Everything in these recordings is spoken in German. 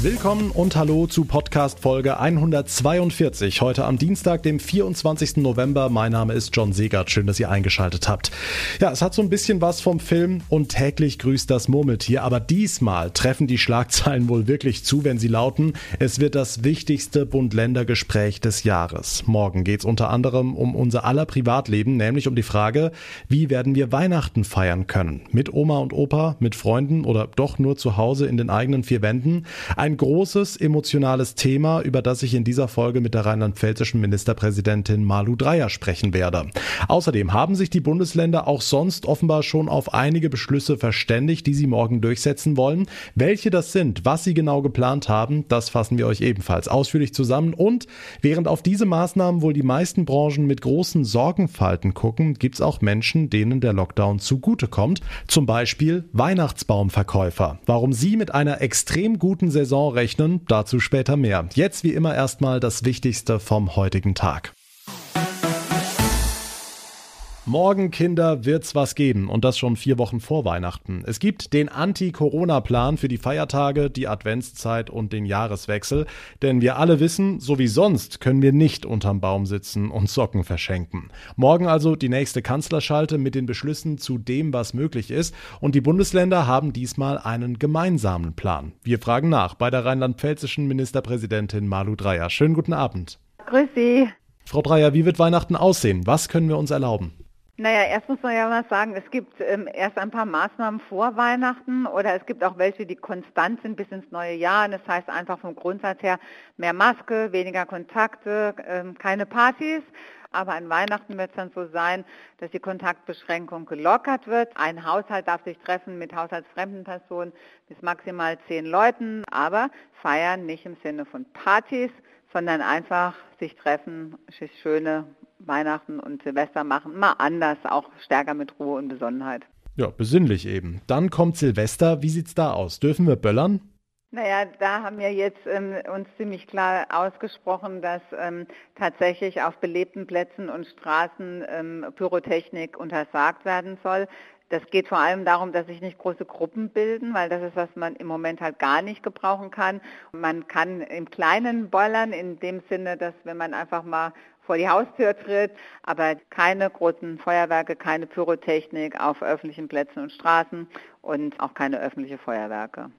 Willkommen und hallo zu Podcast Folge 142. Heute am Dienstag, dem 24. November. Mein Name ist John Segert. Schön, dass ihr eingeschaltet habt. Ja, es hat so ein bisschen was vom Film und täglich grüßt das Murmeltier. Aber diesmal treffen die Schlagzeilen wohl wirklich zu, wenn sie lauten, es wird das wichtigste Bund-Länder-Gespräch des Jahres. Morgen geht es unter anderem um unser aller Privatleben, nämlich um die Frage, wie werden wir Weihnachten feiern können? Mit Oma und Opa, mit Freunden oder doch nur zu Hause in den eigenen vier Wänden? Ein ein großes emotionales Thema, über das ich in dieser Folge mit der rheinland-pfälzischen Ministerpräsidentin Malu Dreyer sprechen werde. Außerdem haben sich die Bundesländer auch sonst offenbar schon auf einige Beschlüsse verständigt, die sie morgen durchsetzen wollen. Welche das sind, was sie genau geplant haben, das fassen wir euch ebenfalls ausführlich zusammen. Und während auf diese Maßnahmen wohl die meisten Branchen mit großen Sorgenfalten gucken, gibt es auch Menschen, denen der Lockdown zugutekommt. Zum Beispiel Weihnachtsbaumverkäufer. Warum sie mit einer extrem guten Saison Saison rechnen, dazu später mehr. Jetzt wie immer erstmal das Wichtigste vom heutigen Tag. Morgen, Kinder, wird's was geben und das schon vier Wochen vor Weihnachten. Es gibt den Anti-Corona-Plan für die Feiertage, die Adventszeit und den Jahreswechsel. Denn wir alle wissen, so wie sonst können wir nicht unterm Baum sitzen und Socken verschenken. Morgen also die nächste Kanzlerschalte mit den Beschlüssen zu dem, was möglich ist. Und die Bundesländer haben diesmal einen gemeinsamen Plan. Wir fragen nach bei der rheinland-pfälzischen Ministerpräsidentin Malu Dreyer. Schönen guten Abend. Grüß Sie. Frau Dreyer, wie wird Weihnachten aussehen? Was können wir uns erlauben? Naja, erst muss man ja mal sagen, es gibt ähm, erst ein paar Maßnahmen vor Weihnachten oder es gibt auch welche, die konstant sind bis ins neue Jahr. Und das heißt einfach vom Grundsatz her mehr Maske, weniger Kontakte, ähm, keine Partys. Aber an Weihnachten wird es dann so sein, dass die Kontaktbeschränkung gelockert wird. Ein Haushalt darf sich treffen mit haushaltsfremden Personen bis maximal zehn Leuten, aber feiern nicht im Sinne von Partys, sondern einfach sich treffen, sich schöne Weihnachten und Silvester machen, mal anders, auch stärker mit Ruhe und Besonnenheit. Ja, besinnlich eben. Dann kommt Silvester. Wie sieht's da aus? Dürfen wir böllern? Naja, da haben wir jetzt ähm, uns ziemlich klar ausgesprochen, dass ähm, tatsächlich auf belebten Plätzen und Straßen ähm, Pyrotechnik untersagt werden soll. Das geht vor allem darum, dass sich nicht große Gruppen bilden, weil das ist, was man im Moment halt gar nicht gebrauchen kann. Man kann im Kleinen bollern, in dem Sinne, dass wenn man einfach mal vor die Haustür tritt, aber keine großen Feuerwerke, keine Pyrotechnik auf öffentlichen Plätzen und Straßen und auch keine öffentliche Feuerwerke.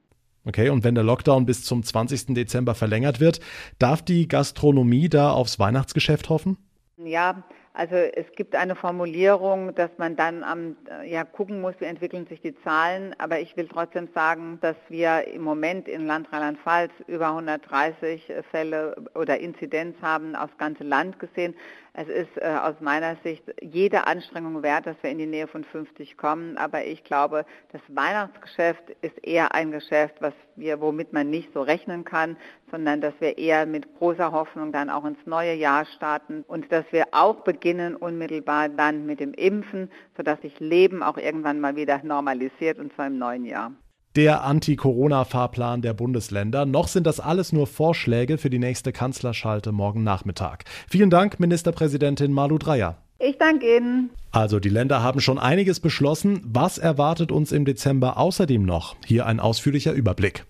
Okay, und wenn der Lockdown bis zum 20. Dezember verlängert wird, darf die Gastronomie da aufs Weihnachtsgeschäft hoffen? Ja, also es gibt eine Formulierung, dass man dann am, äh, ja, gucken muss, wie entwickeln sich die Zahlen. Aber ich will trotzdem sagen, dass wir im Moment in Land Rheinland-Pfalz über 130 Fälle oder Inzidenz haben aufs ganze Land gesehen. Es ist äh, aus meiner Sicht jede Anstrengung wert, dass wir in die Nähe von 50 kommen. Aber ich glaube, das Weihnachtsgeschäft ist eher ein Geschäft, was wir, womit man nicht so rechnen kann, sondern dass wir eher mit großer Hoffnung dann auch ins neue Jahr starten und dass wir auch beginnen unmittelbar dann mit dem Impfen, sodass sich Leben auch irgendwann mal wieder normalisiert und zwar im neuen Jahr der Anti-Corona-Fahrplan der Bundesländer. Noch sind das alles nur Vorschläge für die nächste Kanzlerschalte morgen Nachmittag. Vielen Dank, Ministerpräsidentin Malu Dreyer. Ich danke Ihnen. Also die Länder haben schon einiges beschlossen. Was erwartet uns im Dezember außerdem noch? Hier ein ausführlicher Überblick.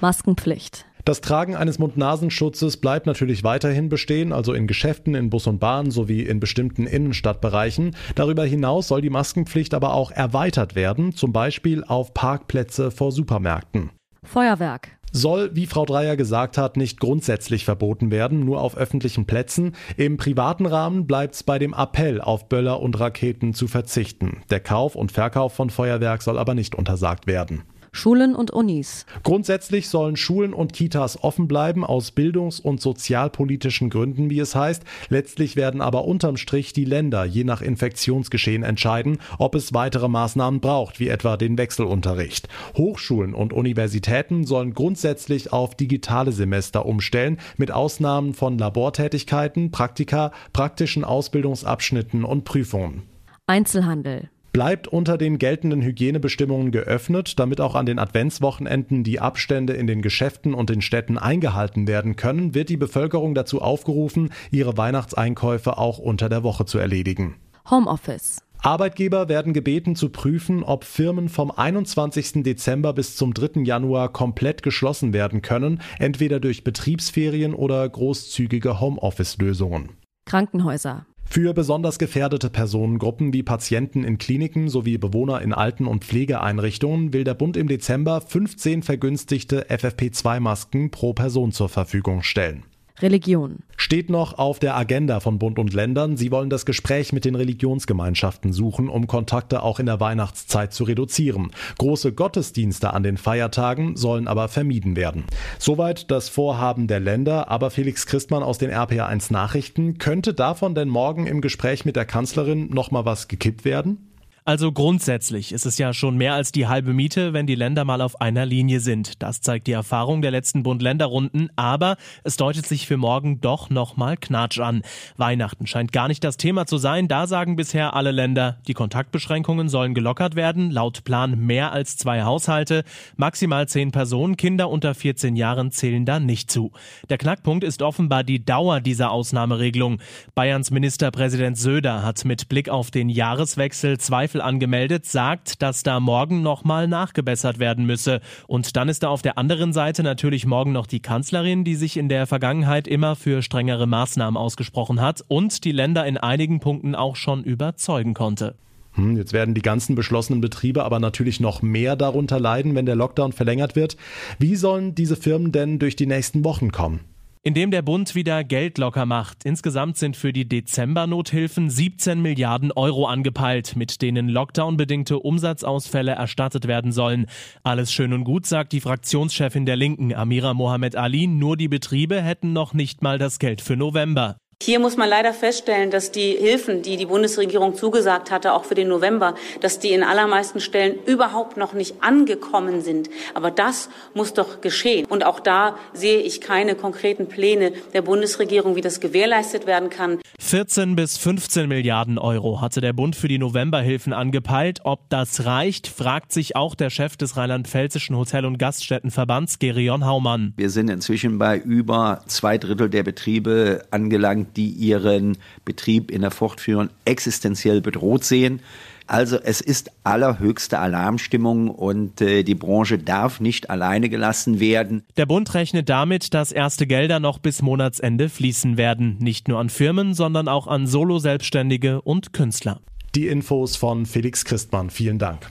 Maskenpflicht. Das Tragen eines Mund-Nasenschutzes bleibt natürlich weiterhin bestehen, also in Geschäften, in Bus und Bahn sowie in bestimmten Innenstadtbereichen. Darüber hinaus soll die Maskenpflicht aber auch erweitert werden, zum Beispiel auf Parkplätze vor Supermärkten. Feuerwerk soll, wie Frau Dreier gesagt hat, nicht grundsätzlich verboten werden, nur auf öffentlichen Plätzen. Im privaten Rahmen bleibt es bei dem Appell, auf Böller und Raketen zu verzichten. Der Kauf und Verkauf von Feuerwerk soll aber nicht untersagt werden. Schulen und Unis. Grundsätzlich sollen Schulen und Kitas offen bleiben aus bildungs- und sozialpolitischen Gründen, wie es heißt. Letztlich werden aber unterm Strich die Länder je nach Infektionsgeschehen entscheiden, ob es weitere Maßnahmen braucht, wie etwa den Wechselunterricht. Hochschulen und Universitäten sollen grundsätzlich auf digitale Semester umstellen, mit Ausnahmen von Labortätigkeiten, Praktika, praktischen Ausbildungsabschnitten und Prüfungen. Einzelhandel bleibt unter den geltenden Hygienebestimmungen geöffnet, damit auch an den Adventswochenenden die Abstände in den Geschäften und den Städten eingehalten werden können, wird die Bevölkerung dazu aufgerufen, ihre Weihnachtseinkäufe auch unter der Woche zu erledigen. Homeoffice Arbeitgeber werden gebeten zu prüfen, ob Firmen vom 21. Dezember bis zum 3. Januar komplett geschlossen werden können, entweder durch Betriebsferien oder großzügige Homeoffice-Lösungen. Krankenhäuser. Für besonders gefährdete Personengruppen wie Patienten in Kliniken sowie Bewohner in Alten- und Pflegeeinrichtungen will der Bund im Dezember 15 vergünstigte FFP2-Masken pro Person zur Verfügung stellen. Religion. Steht noch auf der Agenda von Bund und Ländern. Sie wollen das Gespräch mit den Religionsgemeinschaften suchen, um Kontakte auch in der Weihnachtszeit zu reduzieren. Große Gottesdienste an den Feiertagen sollen aber vermieden werden. Soweit das Vorhaben der Länder, aber Felix Christmann aus den RPA1 Nachrichten, könnte davon denn morgen im Gespräch mit der Kanzlerin noch mal was gekippt werden? Also grundsätzlich ist es ja schon mehr als die halbe Miete, wenn die Länder mal auf einer Linie sind. Das zeigt die Erfahrung der letzten Bund-Länder-Runden, aber es deutet sich für morgen doch nochmal Knatsch an. Weihnachten scheint gar nicht das Thema zu sein, da sagen bisher alle Länder, die Kontaktbeschränkungen sollen gelockert werden, laut Plan mehr als zwei Haushalte, maximal zehn Personen, Kinder unter 14 Jahren zählen da nicht zu. Der Knackpunkt ist offenbar die Dauer dieser Ausnahmeregelung. Bayerns Ministerpräsident Söder hat mit Blick auf den Jahreswechsel zwei Zweifel angemeldet, sagt, dass da morgen nochmal nachgebessert werden müsse. Und dann ist da auf der anderen Seite natürlich morgen noch die Kanzlerin, die sich in der Vergangenheit immer für strengere Maßnahmen ausgesprochen hat und die Länder in einigen Punkten auch schon überzeugen konnte. Hm, jetzt werden die ganzen beschlossenen Betriebe aber natürlich noch mehr darunter leiden, wenn der Lockdown verlängert wird. Wie sollen diese Firmen denn durch die nächsten Wochen kommen? Indem der Bund wieder Geld locker macht. Insgesamt sind für die Dezember-Nothilfen 17 Milliarden Euro angepeilt, mit denen Lockdown-bedingte Umsatzausfälle erstattet werden sollen. Alles schön und gut, sagt die Fraktionschefin der Linken, Amira Mohamed Ali, nur die Betriebe hätten noch nicht mal das Geld für November. Hier muss man leider feststellen, dass die Hilfen, die die Bundesregierung zugesagt hatte, auch für den November, dass die in allermeisten Stellen überhaupt noch nicht angekommen sind. Aber das muss doch geschehen. Und auch da sehe ich keine konkreten Pläne der Bundesregierung, wie das gewährleistet werden kann. 14 bis 15 Milliarden Euro hatte der Bund für die Novemberhilfen angepeilt. Ob das reicht, fragt sich auch der Chef des rheinland-pfälzischen Hotel- und Gaststättenverbands, Gerion Haumann. Wir sind inzwischen bei über zwei Drittel der Betriebe angelangt, die ihren Betrieb in der Fortführung existenziell bedroht sehen. Also es ist allerhöchste Alarmstimmung und äh, die Branche darf nicht alleine gelassen werden. Der Bund rechnet damit, dass erste Gelder noch bis Monatsende fließen werden, nicht nur an Firmen, sondern auch an Solo-Selbstständige und Künstler. Die Infos von Felix Christmann. Vielen Dank.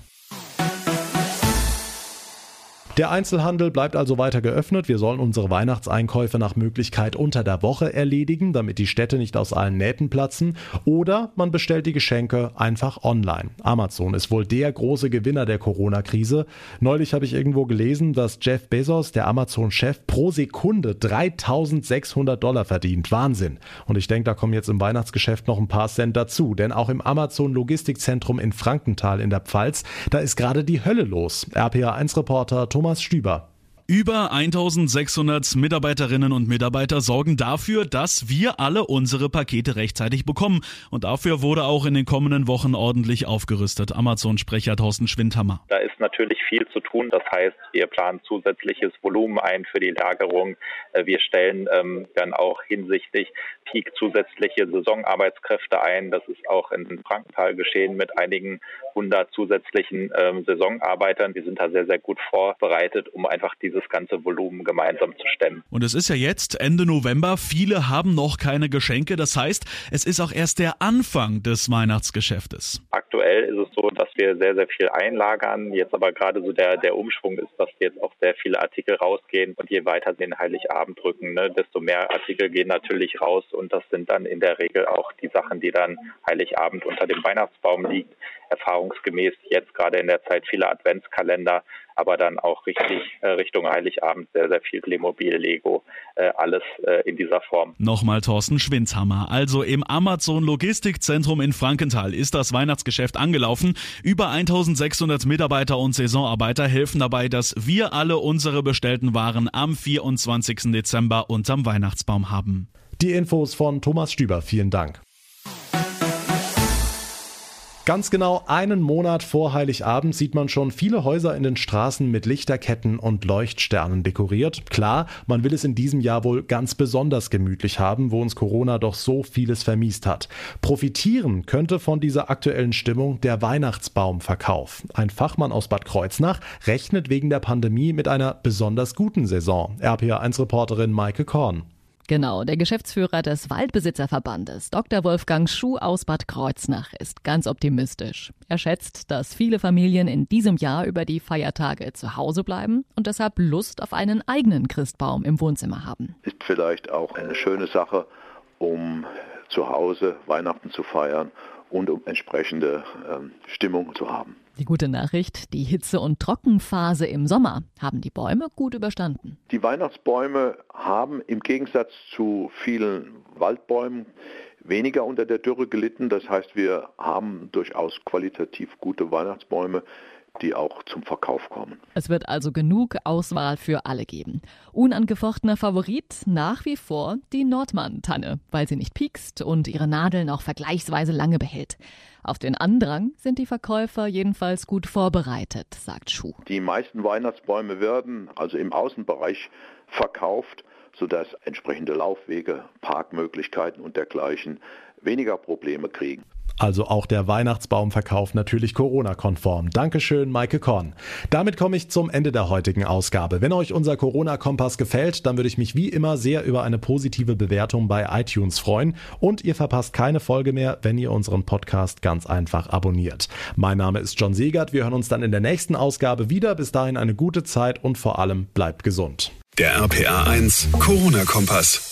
Der Einzelhandel bleibt also weiter geöffnet. Wir sollen unsere Weihnachtseinkäufe nach Möglichkeit unter der Woche erledigen, damit die Städte nicht aus allen Nähten platzen. Oder man bestellt die Geschenke einfach online. Amazon ist wohl der große Gewinner der Corona-Krise. Neulich habe ich irgendwo gelesen, dass Jeff Bezos, der Amazon-Chef, pro Sekunde 3600 Dollar verdient. Wahnsinn. Und ich denke, da kommen jetzt im Weihnachtsgeschäft noch ein paar Cent dazu. Denn auch im Amazon-Logistikzentrum in Frankenthal in der Pfalz, da ist gerade die Hölle los. RPA1-Reporter Thomas Thomas Stüber. Über 1600 Mitarbeiterinnen und Mitarbeiter sorgen dafür, dass wir alle unsere Pakete rechtzeitig bekommen. Und dafür wurde auch in den kommenden Wochen ordentlich aufgerüstet. Amazon-Sprecher Thorsten Schwindhammer. Da ist natürlich viel zu tun. Das heißt, wir planen zusätzliches Volumen ein für die Lagerung. Äh, wir stellen ähm, dann auch hinsichtlich Peak zusätzliche Saisonarbeitskräfte ein. Das ist auch in Frankenthal geschehen mit einigen hundert zusätzlichen ähm, Saisonarbeitern. Wir sind da sehr, sehr gut vorbereitet, um einfach dieses ganze Volumen gemeinsam zu stemmen. Und es ist ja jetzt Ende November. Viele haben noch keine Geschenke. Das heißt, es ist auch erst der Anfang des Weihnachtsgeschäftes. Aktuell ist es so, dass wir sehr, sehr viel einlagern. Jetzt aber gerade so der, der Umschwung ist, dass jetzt auch sehr viele Artikel rausgehen. Und je weiter den Heiligabend drücken, ne, desto mehr Artikel gehen natürlich raus und das sind dann in der Regel auch die Sachen, die dann Heiligabend unter dem Weihnachtsbaum liegt. Erfahrungsgemäß jetzt gerade in der Zeit viele Adventskalender, aber dann auch richtig äh, Richtung Heiligabend sehr, sehr viel Playmobil, Lego, äh, alles äh, in dieser Form. Nochmal Thorsten Schwindshammer. Also im Amazon Logistikzentrum in Frankenthal ist das Weihnachtsgeschäft angelaufen. Über 1600 Mitarbeiter und Saisonarbeiter helfen dabei, dass wir alle unsere bestellten Waren am 24. Dezember unterm Weihnachtsbaum haben. Die Infos von Thomas Stüber. Vielen Dank. Ganz genau einen Monat vor Heiligabend sieht man schon viele Häuser in den Straßen mit Lichterketten und Leuchtsternen dekoriert. Klar, man will es in diesem Jahr wohl ganz besonders gemütlich haben, wo uns Corona doch so vieles vermiest hat. Profitieren könnte von dieser aktuellen Stimmung der Weihnachtsbaumverkauf. Ein Fachmann aus Bad Kreuznach rechnet wegen der Pandemie mit einer besonders guten Saison. RPA1-Reporterin Maike Korn. Genau, der Geschäftsführer des Waldbesitzerverbandes, Dr. Wolfgang Schuh aus Bad Kreuznach, ist ganz optimistisch. Er schätzt, dass viele Familien in diesem Jahr über die Feiertage zu Hause bleiben und deshalb Lust auf einen eigenen Christbaum im Wohnzimmer haben. Ist vielleicht auch eine schöne Sache, um zu Hause Weihnachten zu feiern und um entsprechende ähm, Stimmung zu haben. Die gute Nachricht, die Hitze- und Trockenphase im Sommer haben die Bäume gut überstanden. Die Weihnachtsbäume haben im Gegensatz zu vielen Waldbäumen weniger unter der Dürre gelitten. Das heißt, wir haben durchaus qualitativ gute Weihnachtsbäume, die auch zum Verkauf kommen. Es wird also genug Auswahl für alle geben. Unangefochtener Favorit nach wie vor die Nordmann-Tanne, weil sie nicht piekst und ihre Nadeln auch vergleichsweise lange behält. Auf den Andrang sind die Verkäufer jedenfalls gut vorbereitet, sagt Schuh. Die meisten Weihnachtsbäume werden also im Außenbereich verkauft, sodass entsprechende Laufwege, Parkmöglichkeiten und dergleichen weniger Probleme kriegen. Also auch der Weihnachtsbaumverkauf natürlich Corona-konform. Dankeschön, Maike Korn. Damit komme ich zum Ende der heutigen Ausgabe. Wenn euch unser Corona-Kompass gefällt, dann würde ich mich wie immer sehr über eine positive Bewertung bei iTunes freuen. Und ihr verpasst keine Folge mehr, wenn ihr unseren Podcast ganz einfach abonniert. Mein Name ist John Segert. Wir hören uns dann in der nächsten Ausgabe wieder. Bis dahin eine gute Zeit und vor allem bleibt gesund. Der RPA 1 Corona-Kompass.